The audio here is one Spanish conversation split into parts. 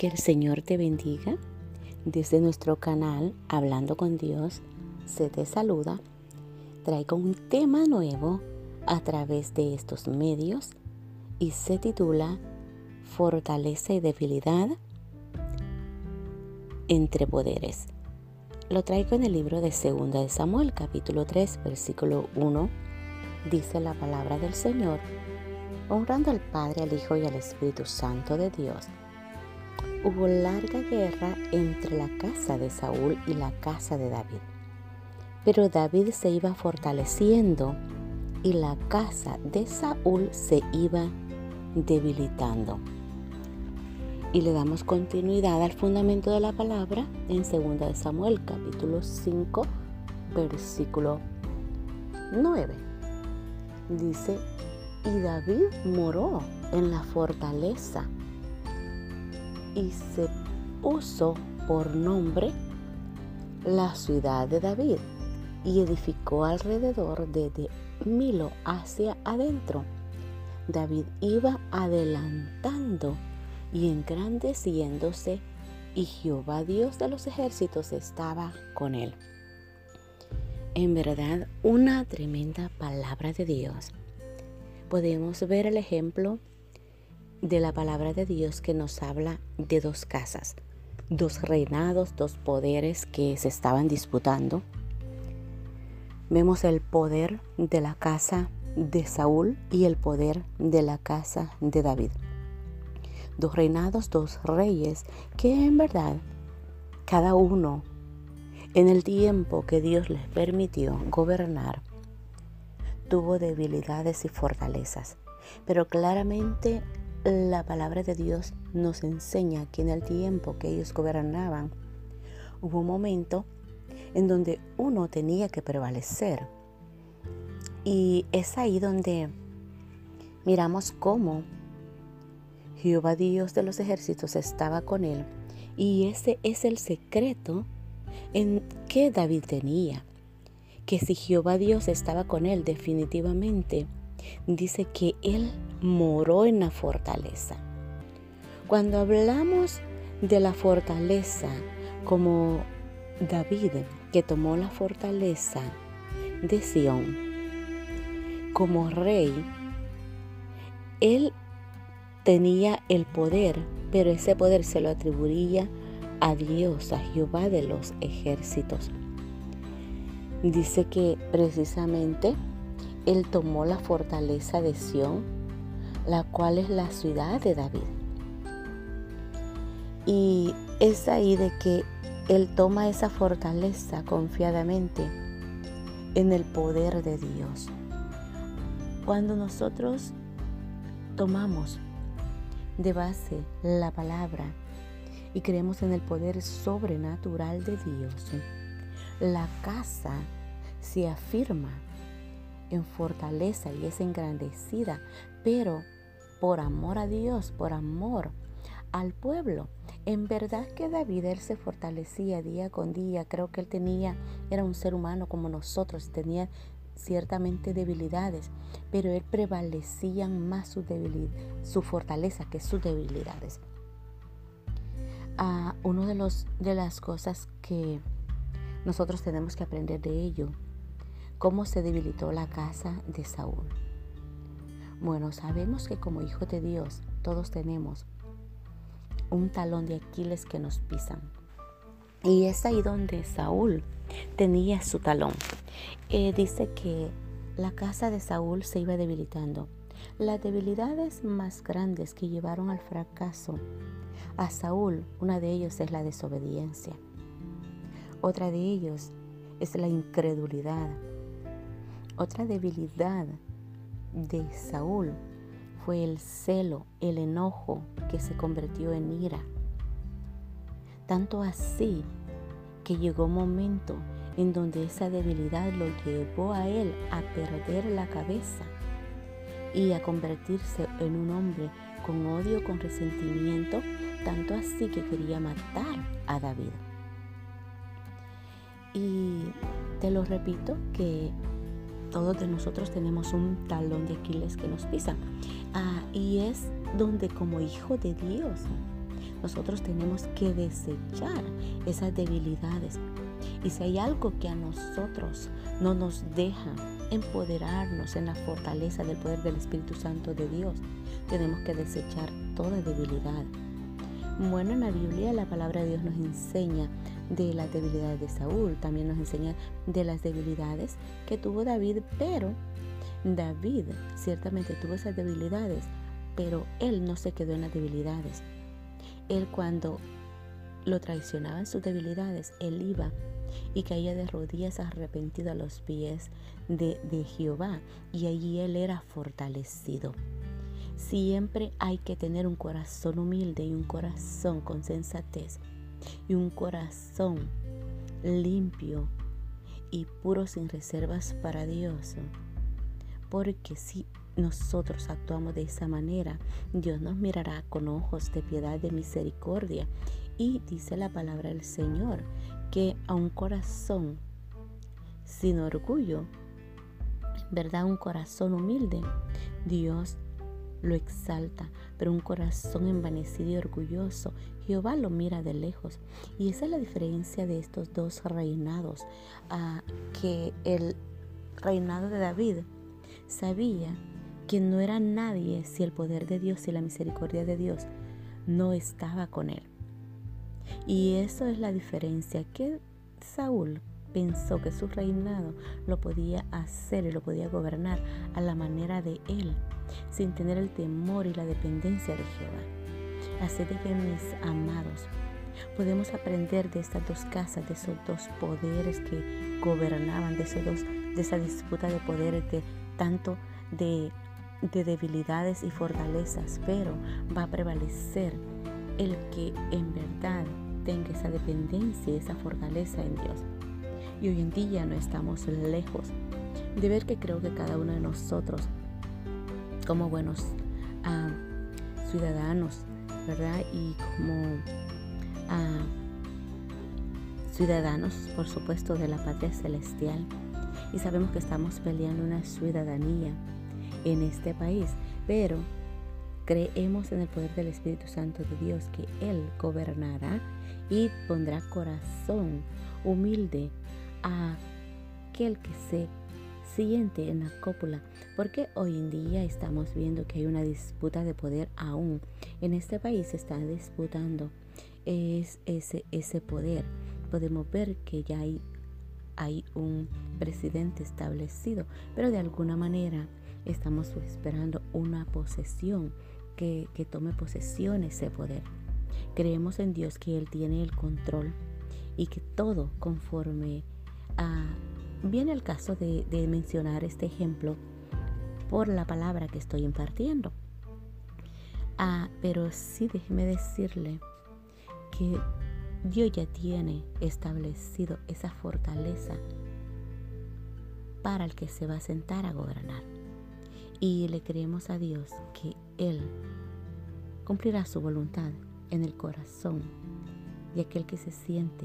Que el Señor te bendiga. Desde nuestro canal Hablando con Dios se te saluda. Traigo un tema nuevo a través de estos medios y se titula Fortaleza y debilidad entre poderes. Lo traigo en el libro de Segunda de Samuel, capítulo 3, versículo 1. Dice la palabra del Señor, honrando al Padre, al Hijo y al Espíritu Santo de Dios hubo larga guerra entre la casa de Saúl y la casa de David. Pero David se iba fortaleciendo y la casa de Saúl se iba debilitando. Y le damos continuidad al fundamento de la palabra en 2 Samuel capítulo 5 versículo 9. Dice, y David moró en la fortaleza y se puso por nombre la ciudad de David y edificó alrededor de Milo hacia adentro. David iba adelantando y engrandeciéndose y Jehová Dios de los ejércitos estaba con él. En verdad, una tremenda palabra de Dios. Podemos ver el ejemplo de la palabra de Dios que nos habla de dos casas, dos reinados, dos poderes que se estaban disputando. Vemos el poder de la casa de Saúl y el poder de la casa de David. Dos reinados, dos reyes que en verdad cada uno en el tiempo que Dios les permitió gobernar tuvo debilidades y fortalezas, pero claramente la palabra de Dios nos enseña que en el tiempo que ellos gobernaban, hubo un momento en donde uno tenía que prevalecer. Y es ahí donde miramos cómo Jehová Dios de los ejércitos estaba con él. Y ese es el secreto en que David tenía. Que si Jehová Dios estaba con él definitivamente, dice que él moró en la fortaleza. Cuando hablamos de la fortaleza como David, que tomó la fortaleza de Sión como rey, él tenía el poder, pero ese poder se lo atribuía a Dios, a Jehová de los ejércitos. Dice que precisamente él tomó la fortaleza de Sión, la cual es la ciudad de David. Y es ahí de que Él toma esa fortaleza confiadamente en el poder de Dios. Cuando nosotros tomamos de base la palabra y creemos en el poder sobrenatural de Dios, la casa se afirma en fortaleza y es engrandecida, pero por amor a Dios, por amor al pueblo. En verdad que David él se fortalecía día con día, creo que él tenía, era un ser humano como nosotros, tenía ciertamente debilidades, pero él prevalecía más su, debilidad, su fortaleza que sus debilidades. Ah, una de, los, de las cosas que nosotros tenemos que aprender de ello cómo se debilitó la casa de Saúl. Bueno, sabemos que como hijos de Dios todos tenemos un talón de Aquiles que nos pisan. Y es ahí donde Saúl tenía su talón. Eh, dice que la casa de Saúl se iba debilitando. Las debilidades más grandes que llevaron al fracaso a Saúl, una de ellas es la desobediencia. Otra de ellos es la incredulidad. Otra debilidad de Saúl fue el celo, el enojo que se convirtió en ira. Tanto así que llegó un momento en donde esa debilidad lo llevó a él a perder la cabeza y a convertirse en un hombre con odio, con resentimiento, tanto así que quería matar a David. Y te lo repito que todos de nosotros tenemos un talón de Aquiles que nos pisa. Ah, y es donde como hijo de Dios nosotros tenemos que desechar esas debilidades. Y si hay algo que a nosotros no nos deja empoderarnos en la fortaleza del poder del Espíritu Santo de Dios, tenemos que desechar toda debilidad. Bueno, en la Biblia la palabra de Dios nos enseña de las debilidades de Saúl, también nos enseña de las debilidades que tuvo David, pero David ciertamente tuvo esas debilidades, pero él no se quedó en las debilidades. Él cuando lo traicionaba en sus debilidades, él iba y caía de rodillas arrepentido a los pies de, de Jehová y allí él era fortalecido. Siempre hay que tener un corazón humilde y un corazón con sensatez y un corazón limpio y puro sin reservas para Dios. Porque si nosotros actuamos de esa manera, Dios nos mirará con ojos de piedad, de misericordia. Y dice la palabra del Señor que a un corazón sin orgullo, ¿verdad? Un corazón humilde, Dios lo exalta, pero un corazón envanecido y orgulloso, Jehová lo mira de lejos. Y esa es la diferencia de estos dos reinados, que el reinado de David sabía que no era nadie si el poder de Dios y la misericordia de Dios no estaba con él. Y eso es la diferencia que Saúl pensó que su reinado lo podía hacer y lo podía gobernar a la manera de él sin tener el temor y la dependencia de Jehová. Así de que mis amados, podemos aprender de estas dos casas, de esos dos poderes que gobernaban, de, esos de esa disputa de poderes, de tanto de, de debilidades y fortalezas, pero va a prevalecer el que en verdad tenga esa dependencia y esa fortaleza en Dios. Y hoy en día no estamos lejos de ver que creo que cada uno de nosotros como buenos ah, ciudadanos, ¿verdad? Y como ah, ciudadanos, por supuesto, de la patria celestial. Y sabemos que estamos peleando una ciudadanía en este país, pero creemos en el poder del Espíritu Santo de Dios, que Él gobernará y pondrá corazón humilde a aquel que se siente en la cópula, porque hoy en día estamos viendo que hay una disputa de poder aún. En este país se está disputando es ese, ese poder. Podemos ver que ya hay, hay un presidente establecido, pero de alguna manera estamos esperando una posesión, que, que tome posesión ese poder. Creemos en Dios que Él tiene el control y que todo conforme a Viene el caso de, mencionar este ejemplo por la palabra que estoy impartiendo. Ah, pero sí déjeme decirle que Dios ya tiene establecido esa fortaleza para el que se va a sentar a gobernar. Y le creemos a Dios que Él cumplirá su voluntad en el corazón de aquel que se siente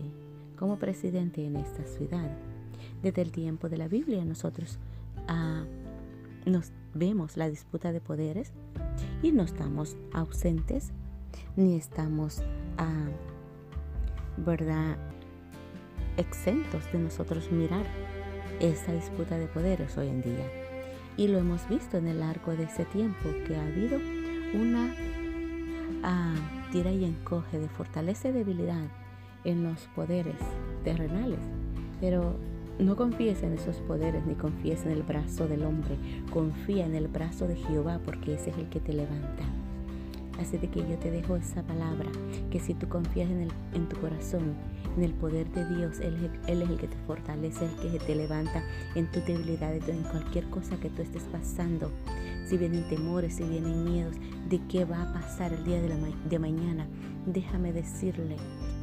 como presidente en esta ciudad desde el tiempo de la Biblia nosotros ah, nos vemos la disputa de poderes y no estamos ausentes ni estamos, ah, ¿verdad?, exentos de nosotros mirar esa disputa de poderes hoy en día. Y lo hemos visto en el largo de ese tiempo que ha habido una ah, tira y encoge de fortaleza y debilidad en los poderes terrenales. Pero no confíes en esos poderes ni confíes en el brazo del hombre. Confía en el brazo de Jehová porque ese es el que te levanta. Así de que yo te dejo esa palabra, que si tú confías en, el, en tu corazón, en el poder de Dios, él, es el que te fortalece, el que te levanta en tu debilidad, en cualquier cosa que tú estés pasando. Si vienen temores, si vienen miedos de qué va a pasar el día de, la de mañana, déjame decirle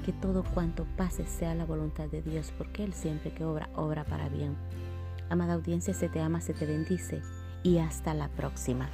que todo cuanto pase sea la voluntad de Dios, porque Él siempre que obra, obra para bien. Amada audiencia, se te ama, se te bendice y hasta la próxima.